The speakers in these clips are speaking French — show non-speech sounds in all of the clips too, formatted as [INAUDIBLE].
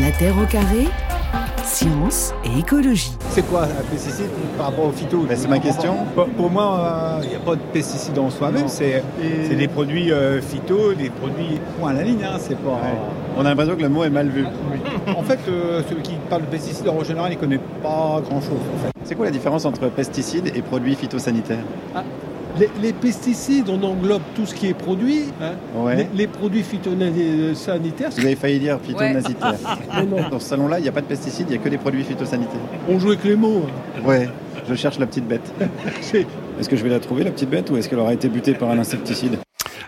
La Terre au carré, science et écologie. C'est quoi un pesticide par rapport au phyto? Ben, c'est ma question. Pour, pour moi, il n'y a pas de pesticides en soi-même. C'est c'est des produits euh, phyto, des produits point à la ligne. hein, c'est pas. On a l'impression que le mot est mal vu. En fait, euh, celui qui parle de pesticides en général, il ne connaît pas grand-chose. En fait. C'est quoi la différence entre pesticides et produits phytosanitaires? Les, les pesticides, on englobe tout ce qui est produit. hein. Ouais. Les, les produits phytosanitaires, Vous avez failli dire phytonasitaire. Dans ce salon-là, il n'y a pas de pesticides, il n'y a que des produits phytosanitaires. on joue avec les mots. hein. Ouais, je cherche la petite bête. [LAUGHS] Est-ce que je vais la trouver, la petite bête, ou est-ce qu'elle aura été butée par un insecticide?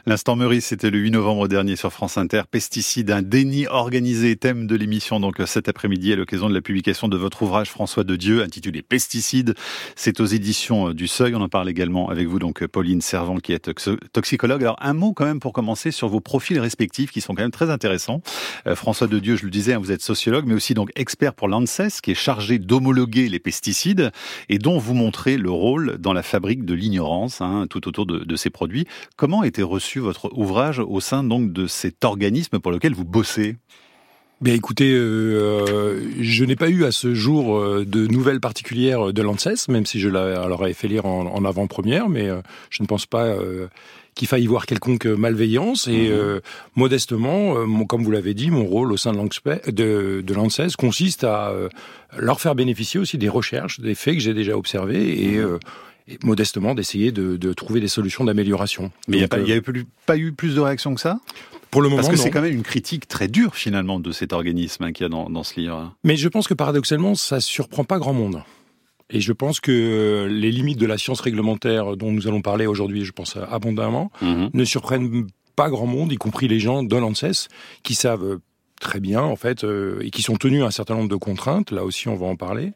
L'instant Meurice, c'était le 8 novembre dernier sur France Inter. Pesticides, un déni organisé, thème de l'émission donc cet après-midi à l'occasion de la publication de votre ouvrage François de Dieu intitulé Pesticides. C'est aux éditions du Seuil. On en parle également avec vous donc Pauline Servant qui est toxicologue. Alors un mot quand même pour commencer sur vos profils respectifs qui sont quand même très intéressants. Euh, François de Dieu, je le disais, hein, vous êtes sociologue mais aussi donc expert pour l'ANSES qui est chargé d'homologuer les pesticides et dont vous montrez le rôle dans la fabrique de l'ignorance hein, tout autour de, ces produits. Comment a été reçu votre ouvrage au sein donc de cet organisme pour lequel vous bossez? Bien écoutez, euh, je n'ai pas eu à ce jour euh, de nouvelles particulières de l'ANSES, même si je la- leur ai fait lire en, en avant-première, mais euh, je ne pense pas euh, qu'il faille y voir quelconque malveillance. Et euh, modestement, euh, mon- comme vous l'avez dit, mon rôle au sein de de, de l'ANSES consiste à euh, leur faire bénéficier aussi des recherches, des faits que j'ai déjà observés. Et, euh, et modestement d'essayer de, de trouver des solutions d'amélioration. Mais il n'y a, pas- euh, il y a plus- pas eu plus de réactions que ça? Pour le moment, Parce que c'est quand même une critique très dure finalement de cet organisme hein, qu'il y a dans, dans ce livre. Mais je pense que paradoxalement, ça surprend pas grand monde. Et je pense que les limites de la science réglementaire dont nous allons parler aujourd'hui, je pense abondamment, ne surprennent pas grand monde, y compris les gens de l'ANSES, qui savent euh, très bien, en fait, euh, et qui sont tenus à un certain nombre de contraintes, là aussi on va en parler,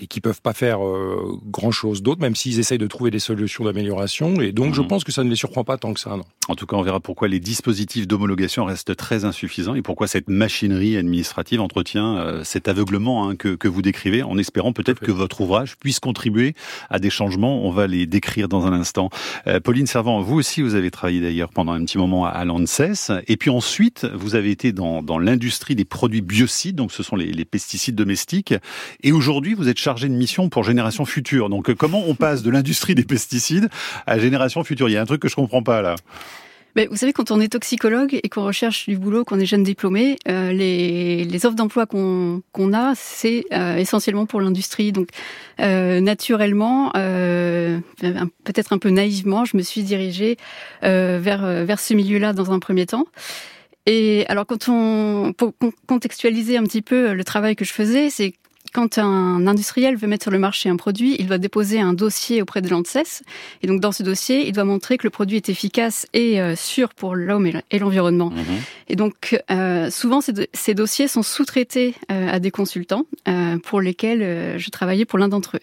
et qui peuvent pas faire euh, grand-chose d'autre, même s'ils essayent de trouver des solutions d'amélioration. Et donc je Mhm. pense que ça ne les surprend pas tant que ça, non. En tout cas, on verra pourquoi les dispositifs d'homologation restent très insuffisants et pourquoi cette machinerie administrative entretient euh, cet aveuglement hein, que, que vous décrivez, en espérant peut-être que votre ouvrage puisse contribuer à des changements. On va les décrire dans un instant. Euh, Pauline Servant, vous aussi, vous avez travaillé d'ailleurs pendant un petit moment à, à l'ANSES. Et puis ensuite, vous avez été dans, dans l'industrie des produits biocides, donc ce sont les, les pesticides domestiques. Et aujourd'hui, vous êtes chargé de mission pour Génération Future. Donc euh, comment on passe de l'industrie des pesticides à Génération Future? Il y a un truc que je comprends pas là. Mais vous savez, quand on est toxicologue et qu'on recherche du boulot, qu'on est jeune diplômé, euh, les, offres d'emploi qu'on a, c'est euh, essentiellement pour l'industrie. Donc, naturellement, peut-être un peu naïvement, je me suis dirigée vers, vers ce milieu-là dans un premier temps. Et alors, quand on, pour con- contextualiser un petit peu le travail que je faisais, c'est quand un industriel veut mettre sur le marché un produit, il doit déposer un dossier auprès de l'ANSES. Et donc, dans ce dossier, il doit montrer que le produit est efficace et euh, sûr pour l'homme et l'environnement. Et donc, euh, souvent, ces, do- ces dossiers sont sous-traités euh, à des consultants euh, pour lesquels je travaillais pour l'un d'entre eux.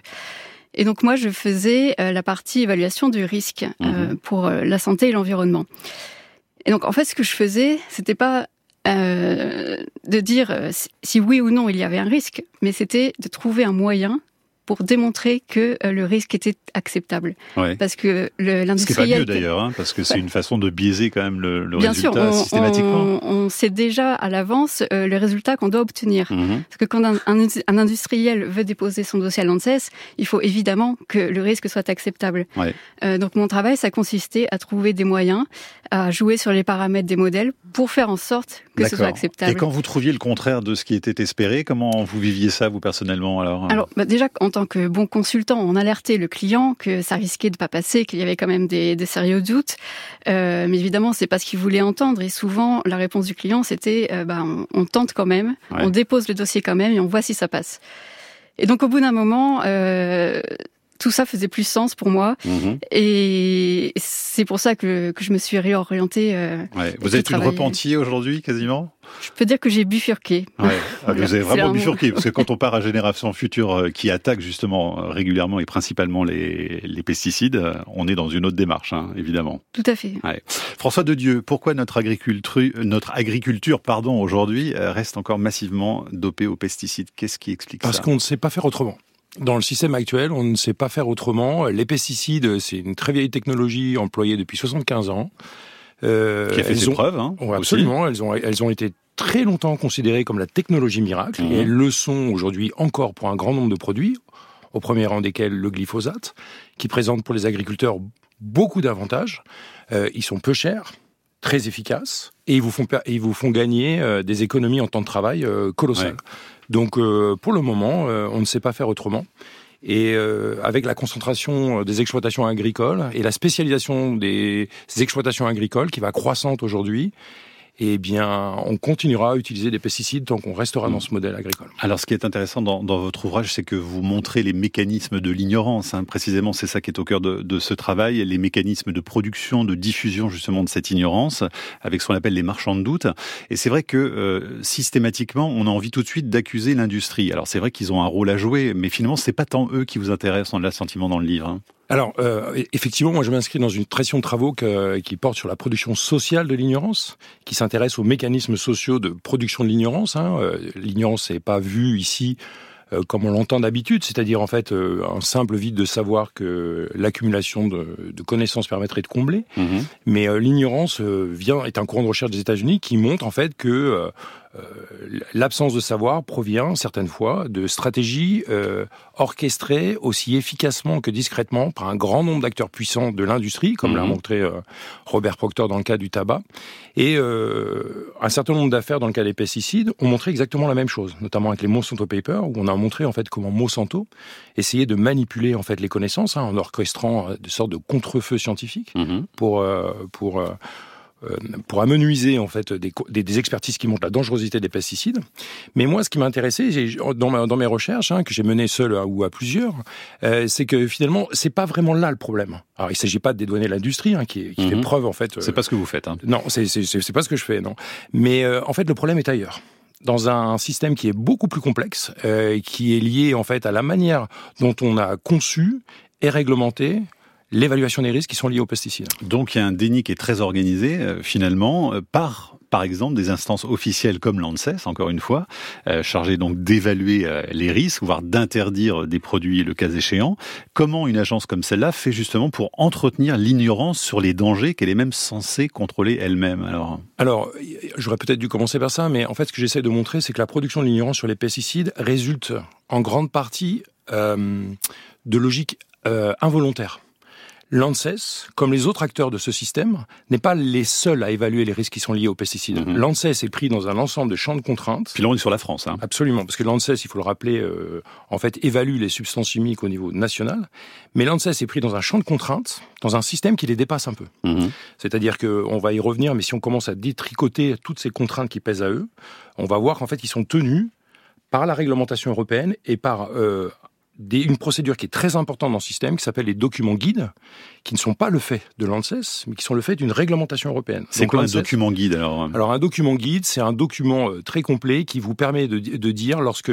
Et donc, moi, je faisais la partie évaluation du risque euh, pour la santé et l'environnement. Et donc, en fait, ce que je faisais, c'était pas euh, de dire euh, si- si oui ou non il y avait un risque, mais c'était de trouver un moyen pour démontrer que euh, le risque était acceptable. Ouais. Parce que le- Ce qui n'est pas mieux d'ailleurs, hein, parce que c'est Ouais. une façon de biaiser quand même le, le Bien résultat sûr, on, systématiquement. on, on sait déjà à l'avance euh, le résultat qu'on doit obtenir. Mhm. Parce que quand un, un- un industriel veut déposer son dossier à l'ANSES, il faut évidemment que le risque soit acceptable. Ouais. Euh, donc mon travail, ça consistait à trouver des moyens, à jouer sur les paramètres des modèles pour faire en sorte que ce soit acceptable. Et quand vous trouviez le contraire de ce qui était espéré, comment vous viviez ça vous personnellement alors Alors bah déjà, en tant que bon consultant, on alertait le client que ça risquait de pas passer, qu'il y avait quand même des, des sérieux doutes. Euh, mais évidemment, c'est pas ce qu'il voulait entendre. Et souvent, la réponse du client, c'était euh, bah, on, on tente quand même, Ouais. on dépose le dossier quand même et on voit si ça passe. Et donc, au bout d'un moment, euh, tout ça faisait plus sens pour moi. Mhm. Et c'est pour ça que, que je me suis réorientée. euh, Ouais. Vous êtes une repentie aujourd'hui quasiment? Je peux dire que j'ai bifurqué. Ouais. Ah, [LAUGHS] vous avez vraiment bifurqué, parce que quand on part à [LAUGHS] Génération Future euh, qui attaque justement euh, régulièrement et principalement les, les pesticides, on est dans une autre démarche, hein, évidemment. Tout à fait. Ouais. François de Dieu, pourquoi notre agriculture, notre agriculture pardon, aujourd'hui reste encore massivement dopée aux pesticides? Qu'est-ce qui explique Parce ça? qu'on ne sait pas faire autrement. Dans le système actuel, on ne sait pas faire autrement. Les pesticides, c'est une très vieille technologie employée depuis 75 ans. Euh, Qui a fait ses ont- preuves, hein, Ouais, aussi. absolument. Elles ont, elles ont été très longtemps considérées comme la technologie miracle, et elles le sont aujourd'hui encore pour un grand nombre de produits, au premier rang desquels le glyphosate, qui présente pour les agriculteurs beaucoup d'avantages. Euh, ils sont peu chers, très efficaces, et ils vous font, ils vous font gagner euh, des économies en temps de travail euh, colossales. Donc pour le moment, on ne sait pas faire autrement. Et avec la concentration des exploitations agricoles et la spécialisation des exploitations agricoles qui va croissante aujourd'hui, eh bien, on continuera à utiliser des pesticides tant qu'on restera dans ce modèle agricole. Alors, ce qui est intéressant dans, votre ouvrage, c'est que vous montrez les mécanismes de l'ignorance. Hein. Précisément, c'est ça qui est au cœur de, ce travail, les mécanismes de production, de diffusion justement de cette ignorance, avec ce qu'on appelle les marchands de doute. Et c'est vrai que euh, systématiquement, on a envie tout de suite d'accuser l'industrie. Alors, c'est vrai qu'ils ont un rôle à jouer, mais finalement, c'est pas tant eux qui vous intéressent, on a l'assentiment dans le livre. Hein. Alors, euh, effectivement, moi je m'inscris dans une pression de travaux qui porte sur la production sociale de l'ignorance, qui s'intéresse aux mécanismes sociaux de production de l'ignorance. Hein. Euh, l'ignorance n'est pas vue ici euh, comme on l'entend d'habitude, c'est-à-dire en fait euh, un simple vide de savoir que l'accumulation de, de, connaissances permettrait de combler. Mhm. Mais l'ignorance vient est un courant de recherche des États-Unis qui montre en fait que l'absence de savoir provient certaines fois de stratégies orchestrées aussi efficacement que discrètement par un grand nombre d'acteurs puissants de l'industrie, comme l'a mhm. montré Robert Proctor dans le cas du tabac. Et un certain nombre d'affaires dans le cas des pesticides ont montré exactement la même chose, notamment avec les Monsanto Papers, où on a montré en fait comment Monsanto essayait de manipuler en fait les connaissances hein, en orchestrant euh, des sortes de contre-feux scientifiques mhm. pour euh, pour euh, pour amenuiser en fait des, des, expertises qui montrent la dangerosité des pesticides. Mais moi, ce qui m'intéressait dans, dans mes recherches, hein, que j'ai menées seul ou à plusieurs, c'est que finalement, c'est pas vraiment là le problème. Alors, il s'agit pas de dédouaner l'industrie, hein, qui, qui fait mhm. preuve en fait. c'est pas ce que vous faites. Hein. Non, c'est pas ce que je fais, non. Mais en fait, le problème est ailleurs dans un système qui est beaucoup plus complexe, euh, qui est lié en fait à la manière dont on a conçu et réglementé l'évaluation des risques qui sont liés aux pesticides. Donc il y a un déni qui est très organisé euh, finalement euh, par par exemple des instances officielles comme l'ANSES, encore une fois, euh, chargées donc d'évaluer euh, les risques, voire d'interdire des produits le cas échéant. Comment une agence comme celle-là fait justement pour entretenir l'ignorance sur les dangers qu'elle est même censée contrôler elle-même Alors, alors j'aurais peut-être dû commencer par ça, mais en fait ce que j'essaie de montrer, c'est que la production de l'ignorance sur les pesticides résulte en grande partie euh, de logique euh, involontaire. L'ANSES, comme les autres acteurs de ce système, n'est pas les seuls à évaluer les risques qui sont liés aux pesticides. Mhm. L'ANSES est pris dans un ensemble de champs de contraintes. Puis là, on est sur la France. Hein. Absolument, parce que l'ANSES, il faut le rappeler, euh, en fait, évalue les substances chimiques au niveau national. Mais l'ANSES est pris dans un champ de contraintes, dans un système qui les dépasse un peu. Mhm. C'est-à-dire qu'on va y revenir, mais si on commence à détricoter toutes ces contraintes qui pèsent à eux, on va voir qu'en fait, ils sont tenus par la réglementation européenne et par euh, une procédure qui est très importante dans le système, qui s'appelle les documents guides, qui ne sont pas le fait de l'ANSES, mais qui sont le fait d'une réglementation européenne. C'est quoi un document guide alors Alors un document guide, c'est un document euh, très complet qui vous permet de, de, dire lorsque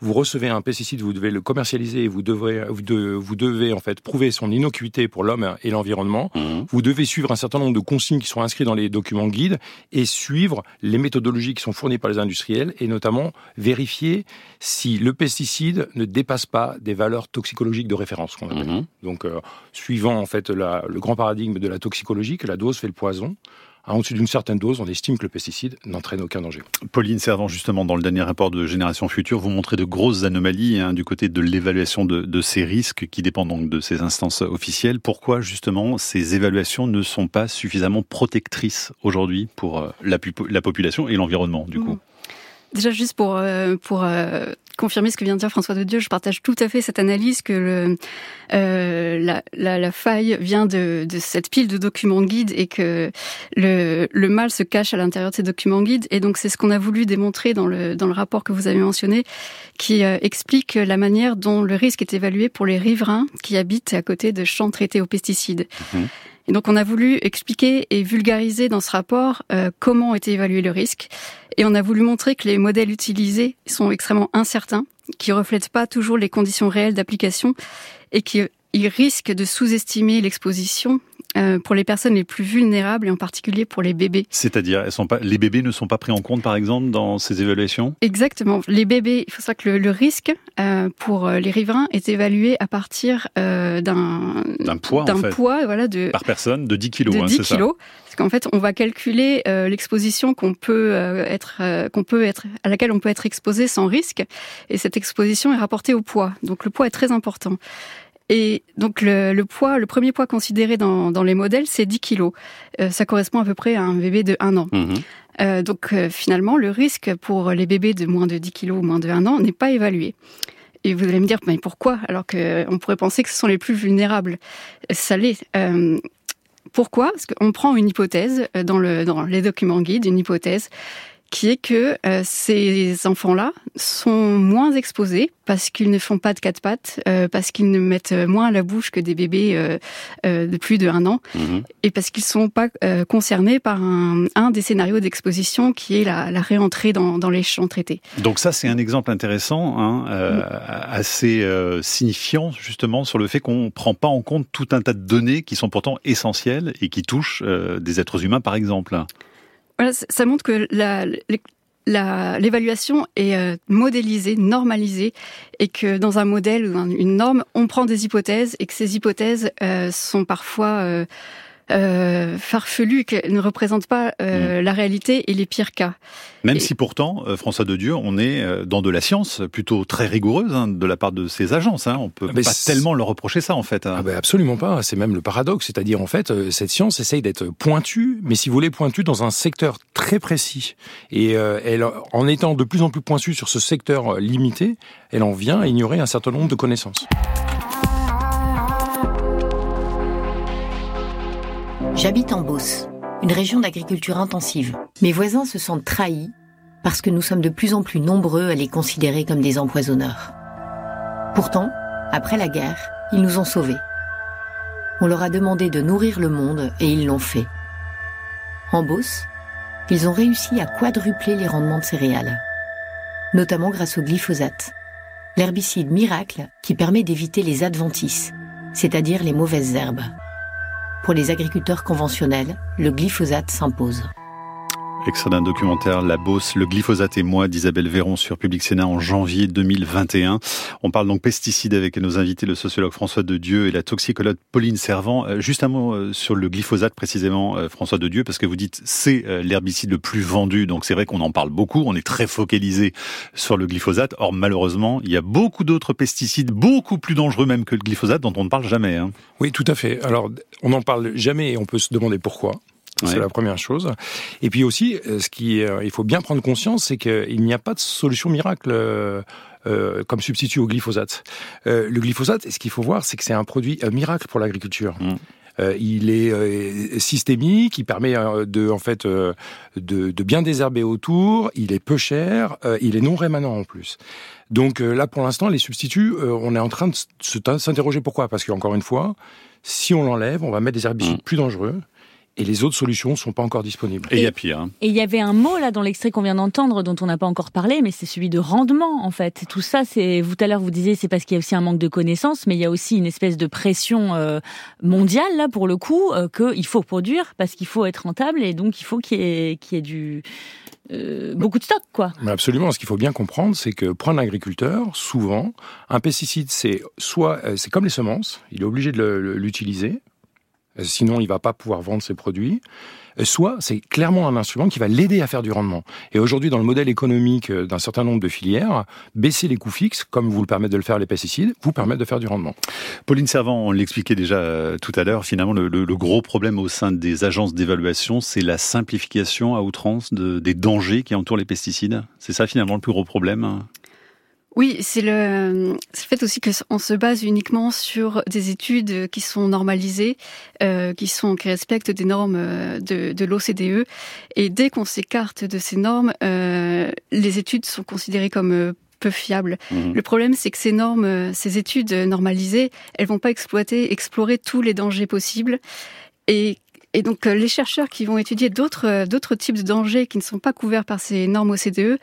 vous recevez un pesticide, vous devez le commercialiser, et vous devez, vous, vous devez en fait prouver son innocuité pour l'homme et l'environnement. Mmh. Vous devez suivre un certain nombre de consignes qui sont inscrites dans les documents guides et suivre les méthodologies qui sont fournies par les industriels et notamment vérifier si le pesticide ne dépasse pas des valeurs toxicologiques de référence qu'on appelle. Mhm. Donc, euh, suivant en fait le grand paradigme de la toxicologie, que la dose fait le poison. En dessous d'une certaine dose, on estime que le pesticide n'entraîne aucun danger. Pauline Servant, justement, dans le dernier rapport de Génération Future, vous montrez de grosses anomalies hein, du côté de l'évaluation de, ces risques qui dépendent donc de ces instances officielles. Pourquoi, justement, ces évaluations ne sont pas suffisamment protectrices aujourd'hui pour euh, la, la, population et l'environnement, du coup? Déjà, juste pour, euh, pour euh, confirmer ce que vient de dire François de Dieu, je partage tout à fait cette analyse que le, euh, la, la, la, faille vient de, de, cette pile de documents guides et que le, le mal se cache à l'intérieur de ces documents guides. Et donc, c'est ce qu'on a voulu démontrer dans le, dans le rapport que vous avez mentionné, qui explique la manière dont le risque est évalué pour les riverains qui habitent à côté de champs traités aux pesticides. Mmh. Donc on a voulu expliquer et vulgariser dans ce rapport euh, comment était évalué le risque. Et on a voulu montrer que les modèles utilisés sont extrêmement incertains, qui reflètent pas toujours les conditions réelles d'application et qui risquent de sous-estimer l'exposition euh, pour les personnes les plus vulnérables et en particulier pour les bébés. C'est-à-dire, elles sont pas, les bébés ne sont pas pris en compte, par exemple, dans ces évaluations? Exactement. Les bébés, il faut savoir que le, risque euh, pour les riverains est évalué à partir d'un d'un poids, d'un en fait. poids, voilà, de par personne de 10 kilos. De hein, 10 c'est kilos. Parce qu'en fait, on va calculer l'exposition qu'on peut être, qu'on peut être, à laquelle on peut être exposé sans risque, et cette exposition est rapportée au poids. Donc le poids est très important. Et donc le, poids, le premier poids considéré dans, dans les modèles, c'est 10 kilos. Euh, ça correspond à peu près à un bébé de 1 an. Mhm. Euh, donc euh, finalement, le risque pour les bébés de moins de 10 kilos ou moins de 1 an n'est pas évalué. Et vous allez me dire, mais pourquoi Alors qu'on pourrait penser que ce sont les plus vulnérables. Ça l'est. pourquoi? Parce qu'on prend une hypothèse dans, le, dans les documents guides, une hypothèse qui est que euh, ces enfants-là sont moins exposés parce qu'ils ne font pas de quatre pattes, euh, parce qu'ils ne mettent moins à la bouche que des bébés euh, de plus de un an, Mhm. et parce qu'ils sont pas concernés par un, un des scénarios d'exposition qui est la, la réentrée dans, dans les champs traités. Donc ça, c'est un exemple intéressant, hein, assez signifiant justement sur le fait qu'on ne prend pas en compte tout un tas de données qui sont pourtant essentielles et qui touchent des êtres humains, par exemple. Voilà, ça montre que la, l'évaluation est euh, modélisée, normalisée, et que dans un modèle ou une norme, on prend des hypothèses et que ces hypothèses euh, sont parfois euh, euh, farfelues, qu'elles ne représentent pas euh, la réalité et les pires cas. Même Et- si pourtant, euh, François de Dieu, on est euh, dans de la science plutôt très rigoureuse hein, de la part de ces agences. Hein. On peut Ah, mais pas tellement leur reprocher ça en fait. hein. Ah ben absolument pas, c'est même le paradoxe, c'est-à-dire en fait euh, cette science essaye d'être pointue, mais si vous voulez pointue dans un secteur très précis. Et euh, elle, en étant de plus en plus pointue sur ce secteur limité, elle en vient à ignorer un certain nombre de connaissances. J'habite en Beauce, une région d'agriculture intensive. Mes voisins se sentent trahis parce que nous sommes de plus en plus nombreux à les considérer comme des empoisonneurs. Pourtant, après la guerre, ils nous ont sauvés. On leur a demandé de nourrir le monde et ils l'ont fait. En Beauce, ils ont réussi à quadrupler les rendements de céréales, notamment grâce au glyphosate, l'herbicide miracle qui permet d'éviter les adventices, c'est-à-dire les mauvaises herbes. Pour les agriculteurs conventionnels, le glyphosate s'impose. Extrait d'un documentaire La Beauce, le glyphosate et moi d'Isabelle Véron sur Public Sénat en janvier 2021. On parle donc pesticides avec nos invités, le sociologue François de Dieu et la toxicologue Pauline Servant. Euh, Juste un mot euh, sur le glyphosate précisément, euh, François de Dieu, parce que vous dites c'est l'herbicide le plus vendu, donc c'est vrai qu'on en parle beaucoup, on est très focalisé sur le glyphosate. Or malheureusement, il y a beaucoup d'autres pesticides, beaucoup plus dangereux même que le glyphosate, dont on ne parle jamais. Hein. Oui, tout à fait. Alors, on n'en parle jamais et on peut se demander pourquoi. C'est Ouais. la première chose. Et puis aussi, euh, ce qui, euh, il faut bien prendre conscience, c'est qu'il n'y a pas de solution miracle euh, euh, comme substitut au glyphosate. Euh, le glyphosate, ce qu'il faut voir, c'est que c'est un produit miracle pour l'agriculture. Mm. Il est systémique, il permet de, en fait, de, de bien désherber autour. Il est peu cher, il est non rémanent en plus. Donc là, pour l'instant, les substituts, on est en train de s'interroger pourquoi. Parce qu'encore une fois, si on l'enlève, on va mettre des herbicides Mm. plus dangereux. Et les autres solutions sont pas encore disponibles. Et il y a pire. hein. Et il y avait un mot là dans l'extrait qu'on vient d'entendre dont on n'a pas encore parlé, mais c'est celui de rendement en fait. Tout ça, c'est vous tout à l'heure vous disiez c'est parce qu'il y a aussi un manque de connaissances, mais il y a aussi une espèce de pression euh, mondiale là pour le coup euh, qu'il faut produire parce qu'il faut être rentable et donc il faut qu'il y ait, qu'il y ait du euh, beaucoup de stock quoi. Mais absolument, ce qu'il faut bien comprendre, c'est que pour un agriculteur, souvent, un pesticide, c'est soit, euh, c'est comme les semences, il est obligé de l'utiliser, sinon il va pas pouvoir vendre ses produits. Euh, Soit c'est clairement un instrument qui va l'aider à faire du rendement. Et aujourd'hui, dans le modèle économique euh, d'un certain nombre de filières, baisser les coûts fixes, comme vous le permettent de le faire les pesticides, vous permettent de faire du rendement. Pauline Servant, on l'expliquait déjà euh, tout à l'heure, finalement le, gros problème au sein des agences d'évaluation, c'est la simplification à outrance de- des dangers qui entourent les pesticides. C'est ça finalement le plus gros problème hein? Oui, c'est le, c'est le fait aussi qu'on se base uniquement sur des études qui sont normalisées, euh, qui sont qui respectent des normes euh, de, de l'OCDE. Et dès qu'on s'écarte de ces normes, euh, les études sont considérées comme euh, peu fiables. Mhm. Le problème, c'est que ces normes, euh, ces études normalisées, elles vont pas exploiter, explorer tous les dangers possibles. Et Et donc les chercheurs qui vont étudier d'autres d'autres types de dangers qui ne sont pas couverts par ces normes OCDE,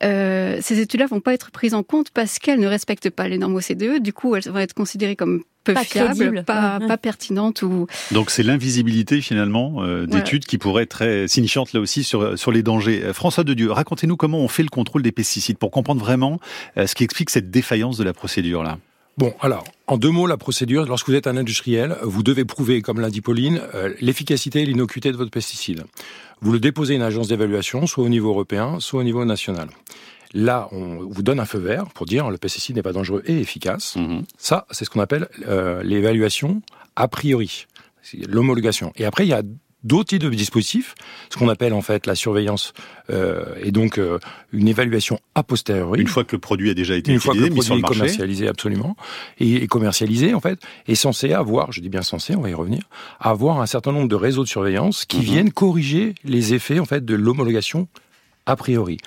ces études-là vont pas être prises en compte parce qu'elles ne respectent pas les normes OCDE. Du coup, elles vont être considérées comme peu pas fiable, pas, pas pertinente ou. Donc c'est l'invisibilité finalement euh, d'études qui pourrait être très signifiante là aussi sur sur les dangers. Euh, François de Dieu, racontez-nous comment on fait le contrôle des pesticides pour comprendre vraiment euh, ce qui explique cette défaillance de la procédure là. Bon, alors, en deux mots, la procédure, lorsque vous êtes un industriel, vous devez prouver, comme l'a dit Pauline, l'efficacité et l'innocuité de votre pesticide. Vous le déposez à une agence d'évaluation, soit au niveau européen, soit au niveau national. Là, on vous donne un feu vert pour dire le pesticide n'est pas dangereux et efficace. Mhm. Ça, c'est ce qu'on appelle euh, l'évaluation a priori, l'homologation. Et après, il y a d'autres types de dispositifs, ce qu'on appelle en fait la surveillance euh, et donc euh, une évaluation a posteriori. Une fois que le produit a déjà été une utilisé, fois que le produit commercialisé absolument et, commercialisé en fait est censé avoir, je dis bien censé, on va y revenir, avoir un certain nombre de réseaux de surveillance qui mhm. viennent corriger les effets en fait de l'homologation a priori.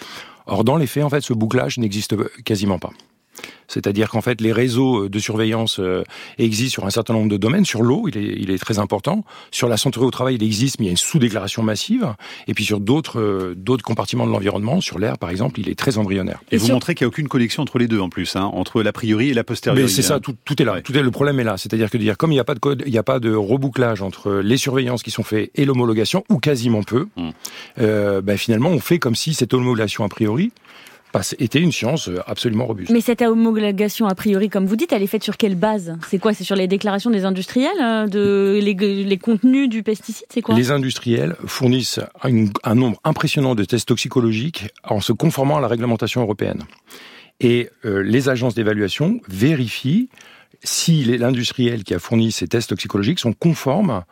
Or, dans les faits, en fait, ce bouclage n'existe quasiment pas. C'est-à-dire qu'en fait, les réseaux de surveillance euh, existent sur un certain nombre de domaines. Sur l'eau, il est, il est, très important. Sur la santé au travail, il existe, mais il y a une sous-déclaration massive. Et puis sur d'autres euh, d'autres compartiments de l'environnement, sur l'air, par exemple, il est très embryonnaire. Et, vous montrez qu'il n'y a aucune connexion entre les deux, en plus, hein, entre l'a priori et la postérieure. Mais c'est ça, tout, tout, est là. Tout est, le problème est là. C'est-à-dire que dire, comme il n'y a pas de code, il n'y a pas de rebouclage entre les surveillances qui sont faites et l'homologation, ou quasiment peu, euh, ben, finalement, on fait comme si cette homologation a priori était une science euh, absolument robuste. Mais cette homologation, a priori, comme vous dites, elle est faite sur quelle base? C'est quoi? C'est sur les déclarations des industriels, euh, de les, contenus du pesticide C'est quoi? Les industriels fournissent un, nombre impressionnant de tests toxicologiques en se conformant à la réglementation européenne. Et euh, les agences d'évaluation vérifient si l'industriel qui a fourni ces tests toxicologiques sont conformes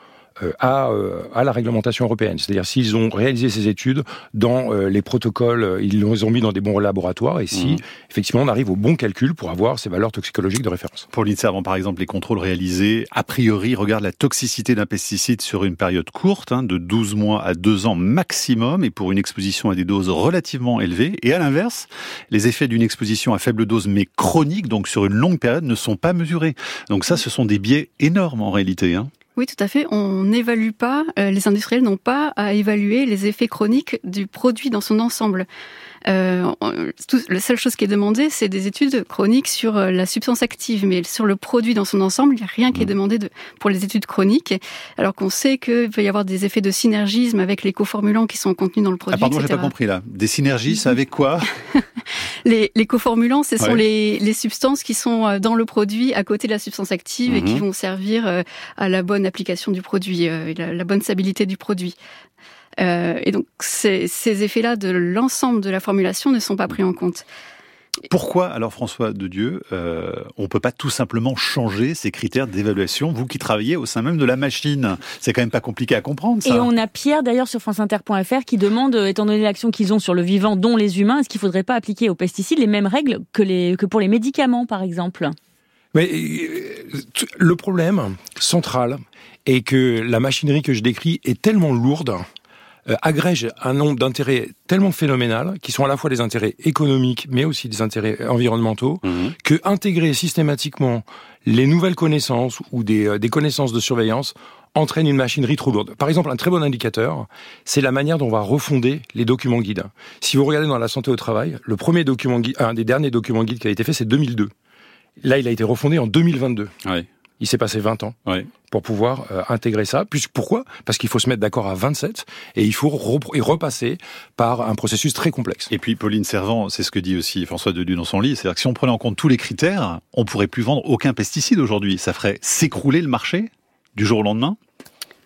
à, euh, à la réglementation européenne. C'est-à-dire s'ils ont réalisé ces études dans euh, les protocoles, ils les ont mis dans des bons laboratoires et si mhm. effectivement on arrive au bon calcul pour avoir ces valeurs toxicologiques de référence. Pour l'INSERV, par exemple, les contrôles réalisés, a priori, regardent la toxicité d'un pesticide sur une période courte, hein, de 12 mois à 2 ans maximum, et pour une exposition à des doses relativement élevées. Et à l'inverse, les effets d'une exposition à faible dose mais chronique, donc sur une longue période, ne sont pas mesurés. Donc ça, ce sont des biais énormes en réalité. Hein. Oui, tout à fait. On n'évalue pas, euh, les industriels n'ont pas à évaluer les effets chroniques du produit dans son ensemble. Euh, la seule chose qui est demandée, c'est des études chroniques sur euh, la substance active, mais sur le produit dans son ensemble, il n'y a rien qui est mmh. demandé de, pour les études chroniques, alors qu'on sait qu'il peut y avoir des effets de synergisme avec les coformulants qui sont contenus dans le produit. Ah pardon, j'ai pas compris là. Des synergies, ça avec quoi [LAUGHS] les, les coformulants, ce sont les, les, substances qui sont euh, dans le produit à côté de la substance active et qui mmh. vont servir à la bonne application du produit, la, la bonne stabilité du produit. Euh, et donc ces, ces effets-là de l'ensemble de la formulation ne sont pas pris en compte. Pourquoi alors François de Dieu, euh, on peut pas tout simplement changer ces critères d'évaluation Vous qui travaillez au sein même de la machine, c'est quand même pas compliqué à comprendre. Ça. Et on a Pierre d'ailleurs sur franceinter.fr qui demande, euh, étant donné l'action qu'ils ont sur le vivant, dont les humains, est-ce qu'il faudrait pas appliquer aux pesticides les mêmes règles que, les, que pour les médicaments, par exemple? Mais le problème central est que la machinerie que je décris est tellement lourde euh, agrège un nombre d'intérêts tellement phénoménal, qui sont à la fois des intérêts économiques, mais aussi des intérêts environnementaux, mhm. que intégrer systématiquement les nouvelles connaissances ou des, euh, des connaissances de surveillance entraîne une machinerie trop lourde. Par exemple, un très bon indicateur, c'est la manière dont on va refonder les documents guides. Si vous regardez dans la santé au travail, le premier document guide, un des derniers documents guides qui a été fait, c'est 2002. Là, il a été refondé en 2022. Ouais. Il s'est passé 20 ans pour pouvoir euh, intégrer ça. Puis, pourquoi? Parce qu'il faut se mettre d'accord à 27 et il faut repasser par un processus très complexe. Et puis Pauline Servant, c'est ce que dit aussi François Dedu dans son livre, c'est-à-dire que si on prenait en compte tous les critères, on pourrait plus vendre aucun pesticide aujourd'hui. Ça ferait s'écrouler le marché du jour au lendemain?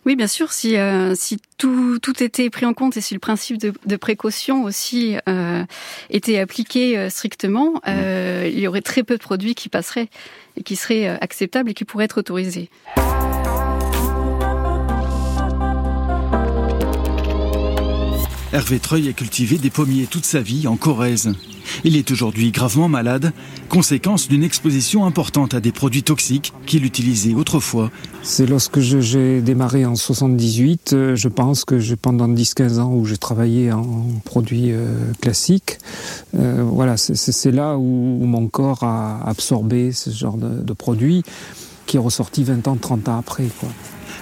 Oui, bien sûr, si, euh, si tout, tout était pris en compte et si le principe de, de précaution aussi euh, était appliqué euh, strictement, il y aurait très peu de produits qui passeraient qui seraient acceptables et qui pourraient être autorisés. Hervé Treuil a cultivé des pommiers toute sa vie en Corrèze. Il est aujourd'hui gravement malade, conséquence d'une exposition importante à des produits toxiques qu'il utilisait autrefois. C'est lorsque j'ai démarré en 78, euh, je pense que pendant 10-15 ans où j'ai travaillé en produits euh, classiques, euh, voilà, c'est là où, mon corps a absorbé ce genre de, produits qui est ressorti 20 ans, 30 ans après.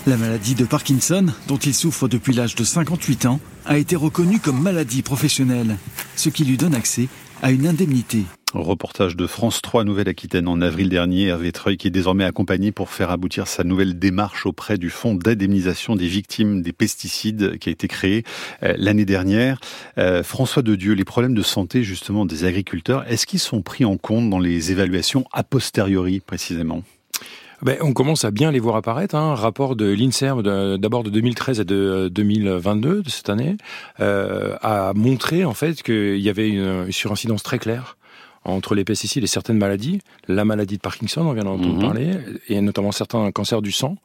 La maladie de Parkinson, dont il souffre depuis l'âge de 58 ans, a été reconnue comme maladie professionnelle, ce qui lui donne accès à une indemnité. Reportage de France 3 Nouvelle-Aquitaine en avril dernier. Hervé Treuil qui est désormais accompagné pour faire aboutir sa nouvelle démarche auprès du Fonds d'indemnisation des victimes des pesticides qui a été créé euh, l'année dernière. Euh, François de Dieu, les problèmes de santé justement des agriculteurs, est-ce qu'ils sont pris en compte dans les évaluations a posteriori précisément? Ben, on commence à bien les voir apparaître. Un hein. rapport de l'INSERM d'abord de 2013 et de 2022 de cette année euh, a montré en fait qu'il y avait une surincidence très claire entre les pesticides et certaines maladies. La maladie de Parkinson, on vient d'entendre mhm. parler, et notamment certains cancers du sang.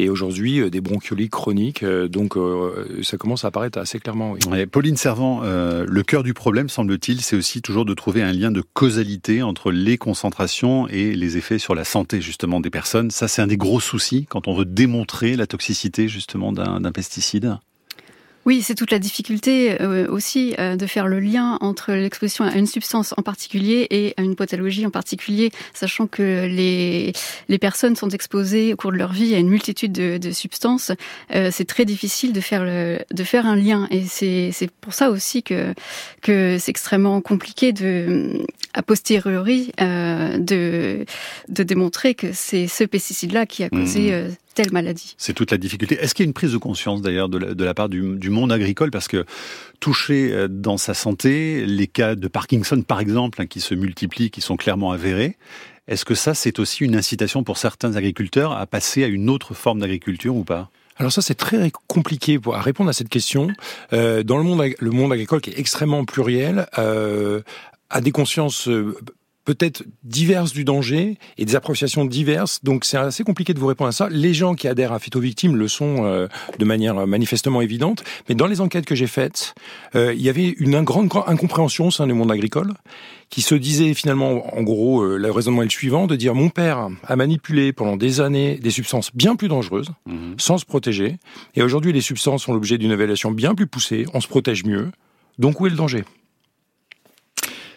Et aujourd'hui, euh, des bronchiolites chroniques. Euh, donc, euh, ça commence à apparaître assez clairement. Oui. Pauline Servant, le cœur du problème, semble-t-il, c'est aussi toujours de trouver un lien de causalité entre les concentrations et les effets sur la santé, justement, des personnes. Ça, c'est un des gros soucis quand on veut démontrer la toxicité, justement, d'un pesticide. Oui, c'est toute la difficulté euh, aussi euh, de faire le lien entre l'exposition à une substance en particulier et à une pathologie en particulier, sachant que les, les personnes sont exposées au cours de leur vie à une multitude de, de substances. Euh, c'est très difficile de faire, le, de faire un lien et c'est pour ça aussi que, que c'est extrêmement compliqué de, a posteriori de, de démontrer que c'est ce pesticide-là qui a causé mmh maladie. C'est toute la difficulté. Est-ce qu'il y a une prise de conscience d'ailleurs de, la part du, monde agricole? Parce que touché euh, dans sa santé, les cas de Parkinson par exemple, hein, qui se multiplient, qui sont clairement avérés, est-ce que ça c'est aussi une incitation pour certains agriculteurs à passer à une autre forme d'agriculture ou pas? Alors ça, c'est très compliqué pour à répondre à cette question. Euh, dans le monde, le monde agricole qui est extrêmement pluriel, euh, a des consciences euh, peut-être diverses du danger et des appréciations diverses. Donc c'est assez compliqué de vous répondre à ça. Les gens qui adhèrent à Phytovictime le sont euh, de manière manifestement évidente. Mais dans les enquêtes que j'ai faites, euh, il y avait une grande, incompréhension au sein du monde agricole qui se disait finalement, en gros, euh, le raisonnement est le suivant, de dire mon père a manipulé pendant des années des substances bien plus dangereuses, mhm. sans se protéger, et aujourd'hui les substances sont l'objet d'une évaluation bien plus poussée, on se protège mieux, donc où est le danger?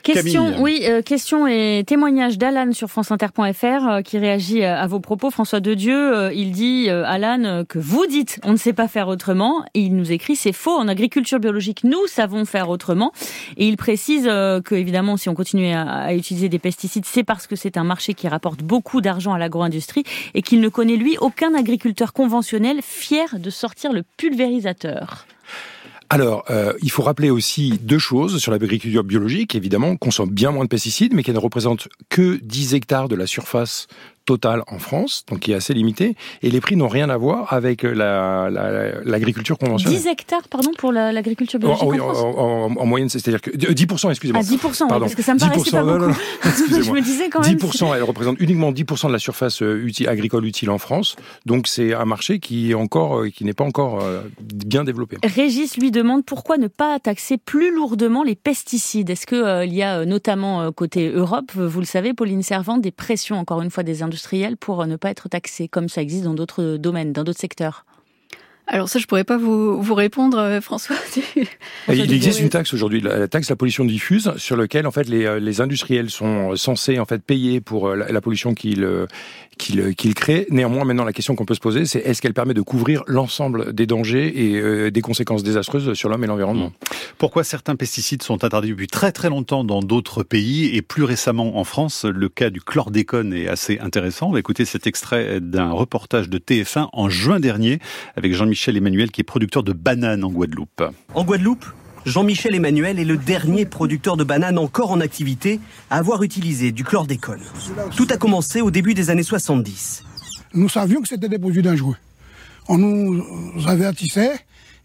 Question, oui, euh, question et témoignage d'Alan sur franceinter.fr euh, qui réagit euh, à vos propos. François de Dieu, il dit Alan que vous dites on ne sait pas faire autrement et il nous écrit c'est faux. En agriculture biologique, nous savons faire autrement et il précise que évidemment si on continue à, à utiliser des pesticides, c'est parce que c'est un marché qui rapporte beaucoup d'argent à l'agro-industrie et qu'il ne connaît lui aucun agriculteur conventionnel fier de sortir le pulvérisateur. Alors, euh, il faut rappeler aussi deux choses sur l'agriculture biologique. Évidemment, consomme bien moins de pesticides, mais qui ne représente que 10 hectares de la surface total en France, donc qui est assez limité, et les prix n'ont rien à voir avec l'agriculture la, conventionnelle. 10 hectares, pardon, pour l'agriculture biologique oh, en, France? en, moyenne, c'est-à-dire que 10%, excusez-moi. Ah, 10%, pardon. parce que ça me paraissait pas beaucoup. [LAUGHS] Je me disais quand même. 10%, elle représente uniquement 10% de la surface euh, utile, agricole utile en France, donc c'est un marché qui est encore, euh, qui n'est pas encore euh, bien développé. Régis lui demande pourquoi ne pas taxer plus lourdement les pesticides? Est-ce qu'il il y a notamment côté Europe, vous le savez, Pauline Servant, des pressions encore une fois des industriels pour ne pas être taxés, comme ça existe dans d'autres domaines, dans d'autres secteurs alors ça, je pourrais pas vous, vous répondre, euh, François. [LAUGHS] Il existe une taxe aujourd'hui, la taxe la pollution diffuse, sur lequel en fait les, euh, les industriels sont censés en fait payer pour euh, la, pollution qu'ils qu'ils créent. Néanmoins, maintenant, la question qu'on peut se poser, c'est est-ce qu'elle permet de couvrir l'ensemble des dangers et des conséquences désastreuses sur l'homme et l'environnement? Mmh. Pourquoi certains pesticides sont interdits depuis très très longtemps dans d'autres pays et plus récemment en France? Le cas du chlordécone est assez intéressant. On va écouter cet extrait d'un reportage de TF1 en juin dernier avec Jean-Michel Jean-Michel Emmanuel qui est producteur de bananes en Guadeloupe. En Guadeloupe, Jean-Michel Emmanuel est le dernier producteur de bananes encore en activité à avoir utilisé du chlordécone. Tout a commencé au début des années 70. Nous savions que c'était des produits dangereux. On nous avertissait,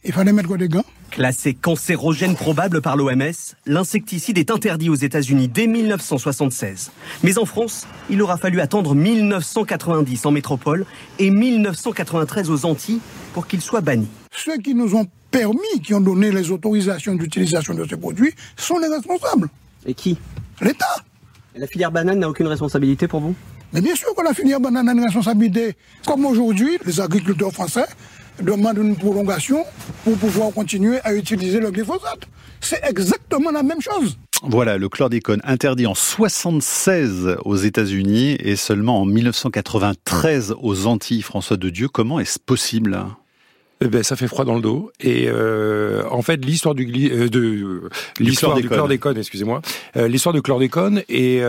il fallait mettre des gants? Classé cancérogène probable par l'OMS, l'insecticide est interdit aux États-Unis dès 1976. Mais en France, il aura fallu attendre 1990 en métropole et 1993 aux Antilles pour qu'il soit banni. Ceux qui nous ont permis, qui ont donné les autorisations d'utilisation de ces produits, sont les responsables. Et qui? L'État. La filière banane n'a aucune responsabilité pour vous? Mais bien sûr que la filière banane a une responsabilité. Comme aujourd'hui, les agriculteurs français demande une prolongation pour pouvoir continuer à utiliser le glyphosate. C'est exactement la même chose. Voilà, le chlordécone interdit en 76 aux États-Unis et seulement en 1993 aux Antilles. François de Dieu, comment est-ce possible? Eh ben, ça fait froid dans le dos. Et euh, en fait, l'histoire du euh, de l'histoire du chlordécone, excusez-moi, euh, l'histoire du chlordécone est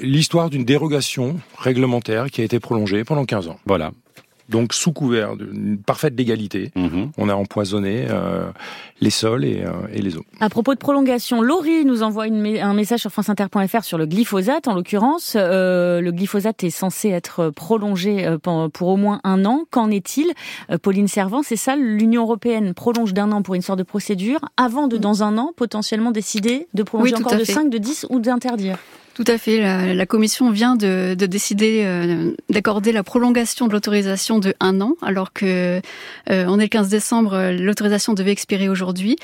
l'histoire d'une dérogation réglementaire qui a été prolongée pendant 15 ans. Voilà. Donc sous couvert d'une parfaite légalité, mhm. on a empoisonné euh, les sols et, euh, et, les eaux. À propos de prolongation, Laurie nous envoie une, un message sur franceinter.fr sur le glyphosate. En l'occurrence, euh, le glyphosate est censé être prolongé pour, au moins un an. Qu'en est-il? Pauline Servant, c'est ça, l'Union européenne prolonge d'un an pour une sorte de procédure avant de, dans un an, potentiellement décider de prolonger encore de 5, de 10 ou d'interdire? Tout à fait. La, la Commission vient de, de décider euh, d'accorder la prolongation de l'autorisation de un an, alors que euh, on est le 15 décembre, l'autorisation devait expirer aujourd'hui.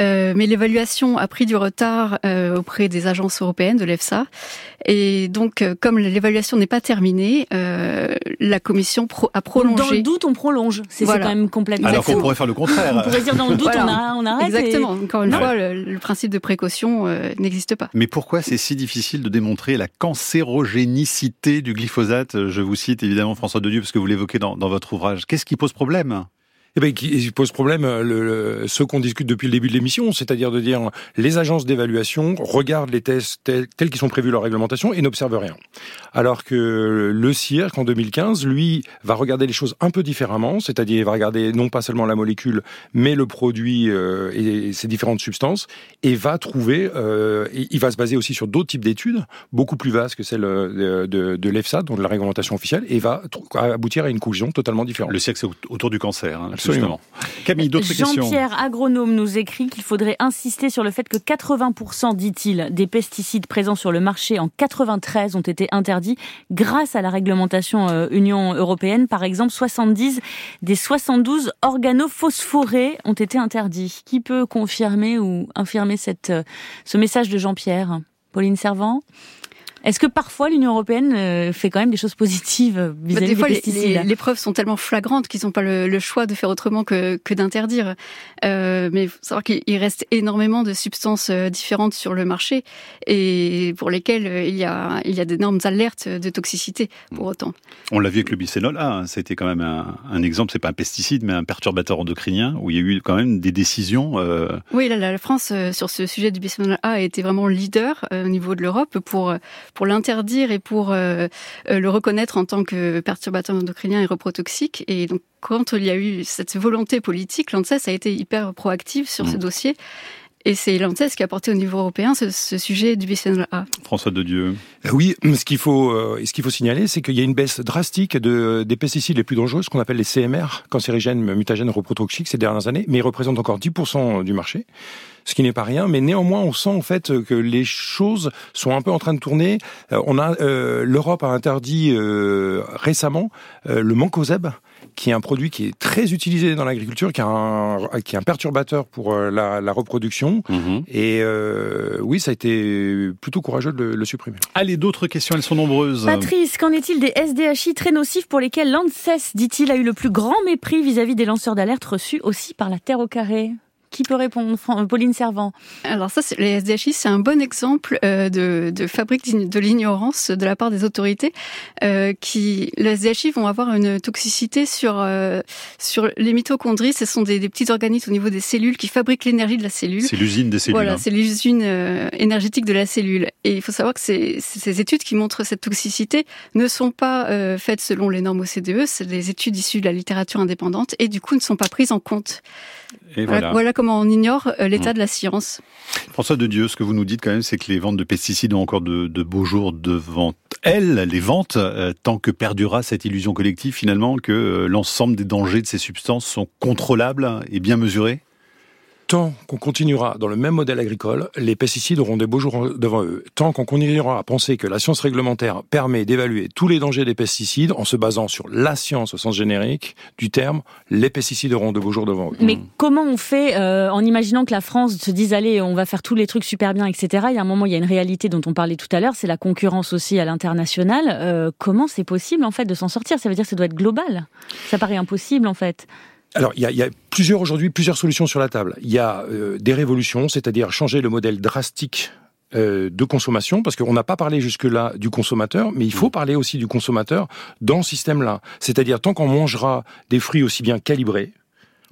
Euh, mais l'évaluation a pris du retard euh, auprès des agences européennes, de l'EFSA. Et donc, comme l'évaluation n'est pas terminée, la Commission a prolongé. Dans le doute, on prolonge. C'est quand même complètement. Alors qu'on pourrait faire le contraire. on pourrait dire dans le doute, on, arrête. Exactement. Encore une fois, le, le, principe de précaution n'existe pas. Mais pourquoi c'est si difficile de démontrer la cancérogénicité du glyphosate. Je vous cite évidemment François Dieu parce que vous l'évoquez dans votre ouvrage. Qu'est-ce qui pose problème? Eh ben, qui pose problème euh, le, ce qu'on discute depuis le début de l'émission, c'est-à-dire de dire les agences d'évaluation regardent les tests tels, tels qu'ils sont prévus leur réglementation et n'observent rien. Alors que le CIRC en 2015, lui, va regarder les choses un peu différemment, c'est-à-dire il va regarder non pas seulement la molécule, mais le produit euh, et ses différentes substances, et va trouver, euh, il va se baser aussi sur d'autres types d'études, beaucoup plus vastes que celles de, de, de l'EFSA, donc de la réglementation officielle, et va aboutir à une conclusion totalement différente. Le CIRC, c'est autour du cancer. Hein. Absolument. Camille, d'autres questions Jean-Pierre, agronome, nous écrit qu'il faudrait insister sur le fait que 80%, dit-il, des pesticides présents sur le marché en 93 ont été interdits grâce à la réglementation euh, Union européenne. Par exemple, 70 des 72 organophosphorés ont été interdits. Qui peut confirmer ou infirmer cette, euh, ce message de Jean-Pierre? Pauline Servant est-ce que parfois l'Union européenne euh, fait quand même des choses positives bah, vis-à-vis des, des, fois, pesticides les, preuves sont tellement flagrantes qu'ils n'ont pas le, choix de faire autrement que, que d'interdire. Euh, mais il faut savoir qu'il reste énormément de substances euh, différentes sur le marché et pour lesquelles euh, il y a, il y a d'énormes alertes de toxicité pour autant. On l'a vu avec le bisphénol A, hein. c'était quand même un, un exemple, c'est pas un pesticide mais un perturbateur endocrinien où il y a eu quand même des décisions. Euh... Oui, là, la France sur ce sujet du bisphénol A a été vraiment leader au niveau de l'Europe pour pour l'interdire et pour euh, euh, le reconnaître en tant que perturbateur endocrinien et reprotoxique. Et donc, quand il y a eu cette volonté politique, l'ANSES a été hyper proactive sur ce mmh. dossier. Et c'est l'ANSES qui a porté au niveau européen ce, ce sujet du bisphénol A. François de Dieu. Oui, ce qu'il faut, ce qu'il faut signaler, c'est qu'il y a une baisse drastique de, des pesticides les plus dangereux, ce qu'on appelle les CMR, cancérigènes, mutagènes, reprotoxiques, ces dernières années, mais ils représentent encore 10% du marché ce qui n'est pas rien, mais néanmoins on sent en fait que les choses sont un peu en train de tourner. Euh, on a euh, l'Europe a interdit euh, récemment le mancozeb qui est un produit qui est très utilisé dans l'agriculture, qui, est un, qui est un perturbateur pour la, la reproduction. Mhm. Et oui, ça a été plutôt courageux de le, supprimer. Allez, d'autres questions, elles sont nombreuses. Patrice, qu'en est-il des SDHI très nocifs pour lesquels l'ANSES, dit-il, a eu le plus grand mépris vis-à-vis -vis des lanceurs d'alerte reçus aussi par la Terre au carré? Qui peut répondre Pauline Servant Alors ça, les SDHI, c'est un bon exemple euh, de, de fabrique de l'ignorance de la part des autorités. Euh, qui, les SDHI vont avoir une toxicité sur euh, sur les mitochondries. Ce sont des, des, petits organismes au niveau des cellules qui fabriquent l'énergie de la cellule. C'est l'usine des cellules. Voilà, hein. c'est l'usine euh, énergétique de la cellule. Et il faut savoir que ces, ces études qui montrent cette toxicité ne sont pas euh, faites selon les normes OCDE. C'est des études issues de la littérature indépendante et du coup ne sont pas prises en compte. Et voilà. voilà comment on ignore euh, l'état mmh. de la science. François de Dieu, ce que vous nous dites quand même, c'est que les ventes de pesticides ont encore de, de beaux jours devant elles, les ventes, euh, tant que perdurera cette illusion collective finalement que euh, l'ensemble des dangers de ces substances sont contrôlables et bien mesurés? Tant qu'on continuera dans le même modèle agricole, les pesticides auront des beaux jours devant eux. Tant qu'on continuera à penser que la science réglementaire permet d'évaluer tous les dangers des pesticides en se basant sur la science au sens générique du terme, les pesticides auront de beaux jours devant eux. Mais comment on fait euh, en imaginant que la France se dise allez, on va faire tous les trucs super bien, etc. Il y a un moment, il y a une réalité dont on parlait tout à l'heure, c'est la concurrence aussi à l'international. Euh, comment c'est possible en fait de s'en sortir? Ça veut dire que ça doit être global. Ça paraît impossible en fait. Alors, il y a, y a, plusieurs aujourd'hui, plusieurs solutions sur la table. Il y a euh, des révolutions, c'est-à-dire changer le modèle drastique euh, de consommation, parce qu'on n'a pas parlé jusque-là du consommateur, mais il faut mm. parler aussi du consommateur dans ce système-là. C'est-à-dire, tant qu'on mangera des fruits aussi bien calibrés,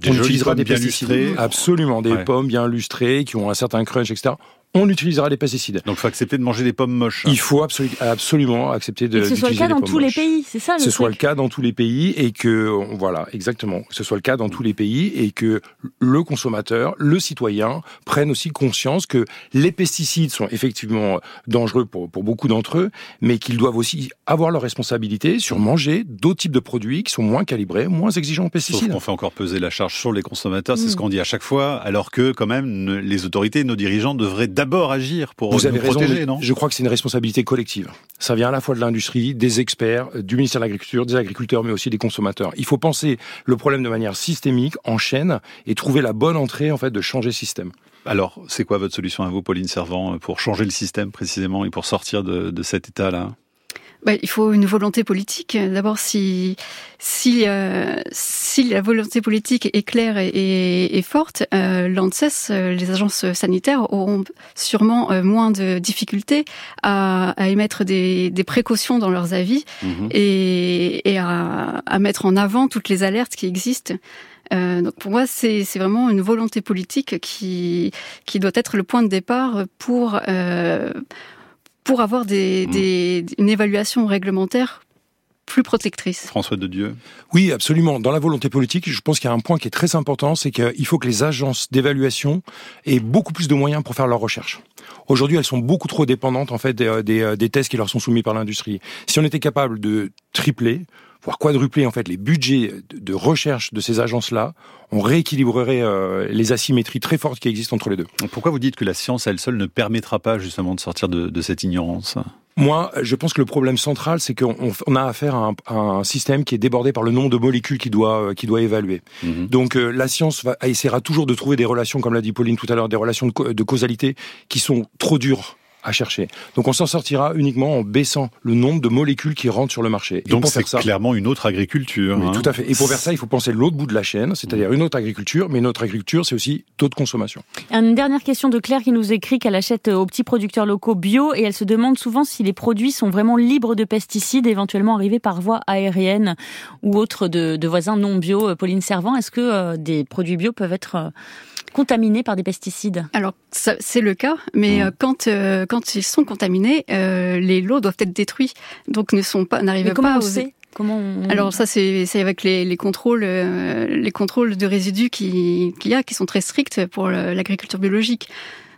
on utilisera des pesticides. Absolument, des pommes bien lustrées, qui ont un certain crunch, etc on utilisera des pesticides. Donc il faut accepter de manger des pommes moches. Il faut absolument accepter de. Et que ce soit le cas dans tous les pays, c'est ça. Que ce soit le cas dans tous les pays et que voilà exactement, que ce soit le cas dans tous les pays et que le consommateur, le citoyen prenne aussi conscience que les pesticides sont effectivement dangereux pour, pour beaucoup d'entre eux, mais qu'ils doivent aussi avoir leur responsabilité sur manger d'autres types de produits qui sont moins calibrés, moins exigeants en pesticides. on fait encore peser la charge sur les consommateurs, c'est ce mm. qu'on dit à chaque fois, alors que quand même les autorités, nos dirigeants devraient d'abord agir pour Vous avez protéger, non? Je crois que c'est une responsabilité collective. Ça vient à la fois de l'industrie, des experts, du ministère de l'Agriculture, des agriculteurs, mais aussi des consommateurs. Il faut penser le problème de manière systémique, en chaîne, et trouver la bonne entrée en fait de changer le système. Alors, c'est quoi votre solution à vous, Pauline Servant, pour changer le système précisément et pour sortir de, de cet état-là? Bah, il faut une volonté politique. D'abord, si si euh, si la volonté politique est claire et, et, forte, euh, l'ANSES, euh, les agences sanitaires auront sûrement euh, moins de difficultés à, à émettre des, des, précautions dans leurs avis mhm. et, et à, à, mettre en avant toutes les alertes qui existent. Euh, donc pour moi, c'est vraiment une volonté politique qui qui doit être le point de départ pour euh, pour avoir des, mmh. des, une évaluation réglementaire plus protectrice. François de Dieu. Oui, absolument. Dans la volonté politique, je pense qu'il y a un point qui est très important, c'est qu'il faut que les agences d'évaluation aient beaucoup plus de moyens pour faire leurs recherches. Aujourd'hui, elles sont beaucoup trop dépendantes en fait des, des, des tests qui leur sont soumis par l'industrie. Si on était capable de tripler, voire quadrupler en fait les budgets de recherche de ces agences-là, on rééquilibrerait euh, les asymétries très fortes qui existent entre les deux. Pourquoi vous dites que la science elle seule ne permettra pas justement de sortir de, de cette ignorance? Moi, je pense que le problème central, c'est qu'on on a affaire à un, un, système qui est débordé par le nombre de molécules qu'il doit, euh, qui doit évaluer. Mhm. Donc, euh, la science va, essaiera toujours de trouver des relations, comme l'a dit Pauline tout à l'heure, des relations de, de causalité qui sont trop dures à chercher. Donc on s'en sortira uniquement en baissant le nombre de molécules qui rentrent sur le marché. Donc c'est clairement une autre agriculture. Oui, hein. Tout à fait. Et pour faire ça, il faut penser l'autre bout de la chaîne, c'est-à-dire une autre agriculture, mais une autre agriculture, c'est aussi taux de consommation. Une dernière question de Claire qui nous écrit qu'elle achète aux petits producteurs locaux bio et elle se demande souvent si les produits sont vraiment libres de pesticides, éventuellement arrivés par voie aérienne ou autre de, de voisins non bio. Pauline Servant, est-ce que euh, des produits bio peuvent être euh, contaminés par des pesticides? Alors c'est le cas, mais mmh. euh, quand euh, quand ils sont contaminés, euh, les lots doivent être détruits, donc ne sont pas n'arrivent pas. On sait Comment Alors ça c'est avec les, les contrôles les contrôles de résidus qu'il y a qui sont très stricts pour l'agriculture biologique.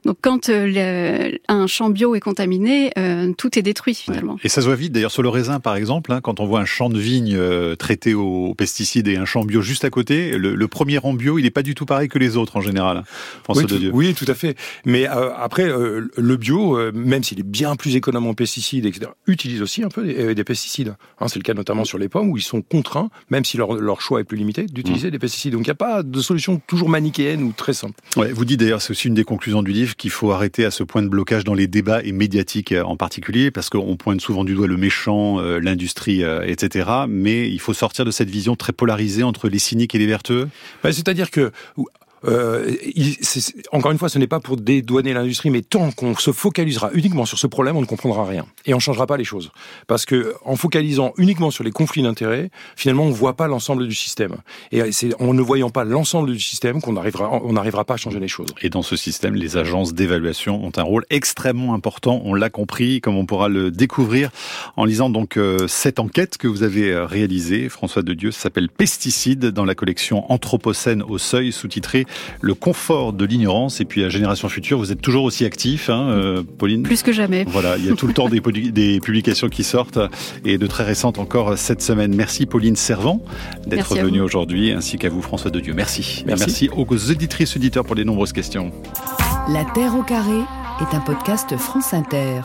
Donc quand euh, un champ bio est contaminé, euh, tout est détruit finalement. Et ça se voit vite d'ailleurs sur le raisin par exemple, hein, quand on voit un champ de vigne euh, traité aux pesticides et un champ bio juste à côté, le, premier rang bio il n'est pas du tout pareil que les autres en général. Hein, oui, tout, oui, tout à fait. Mais après le bio, même s'il est bien plus économe en pesticides, etc., utilise aussi un peu des, pesticides. Hein, C'est le cas notamment sur les pommes où ils sont contraints, même si leur, leur choix est plus limité, d'utiliser mmh. des pesticides. Donc il n'y a pas de solution toujours manichéenne ou très simple. Ouais, vous dites d'ailleurs, c'est aussi une des conclusions du livre qu'il faut arrêter à ce point de blocage dans les débats et médiatiques euh, en particulier, parce qu'on pointe souvent du doigt le méchant, euh, l'industrie, euh, etc. Mais il faut sortir de cette vision très polarisée entre les cyniques et les vertueux. Bah, c'est-à-dire que euh, il, encore une fois, ce n'est pas pour dédouaner l'industrie, mais tant qu'on se focalisera uniquement sur ce problème, on ne comprendra rien et on changera pas les choses. Parce que en focalisant uniquement sur les conflits d'intérêts, finalement, on voit pas l'ensemble du système. Et c'est en ne voyant pas l'ensemble du système qu'on arrivera, on n'arrivera pas à changer les choses. Et dans ce système, les agences d'évaluation ont un rôle extrêmement important. On l'a compris, comme on pourra le découvrir en lisant donc euh, cette enquête que vous avez euh, réalisée, François de Dieu, s'appelle Pesticides dans la collection Anthropocène au seuil, sous-titré le confort de l'ignorance. Et puis à Génération Future, vous êtes toujours aussi actif, hein, euh, Pauline Plus que jamais. Voilà, il y a tout le temps des, des, publications qui sortent et de très récentes encore cette semaine. Merci Pauline Servant d'être venue aujourd'hui, ainsi qu'à vous François de Dieu. Merci. Merci. Merci aux éditrices auditeurs pour les nombreuses questions. La Terre au carré est un podcast France Inter.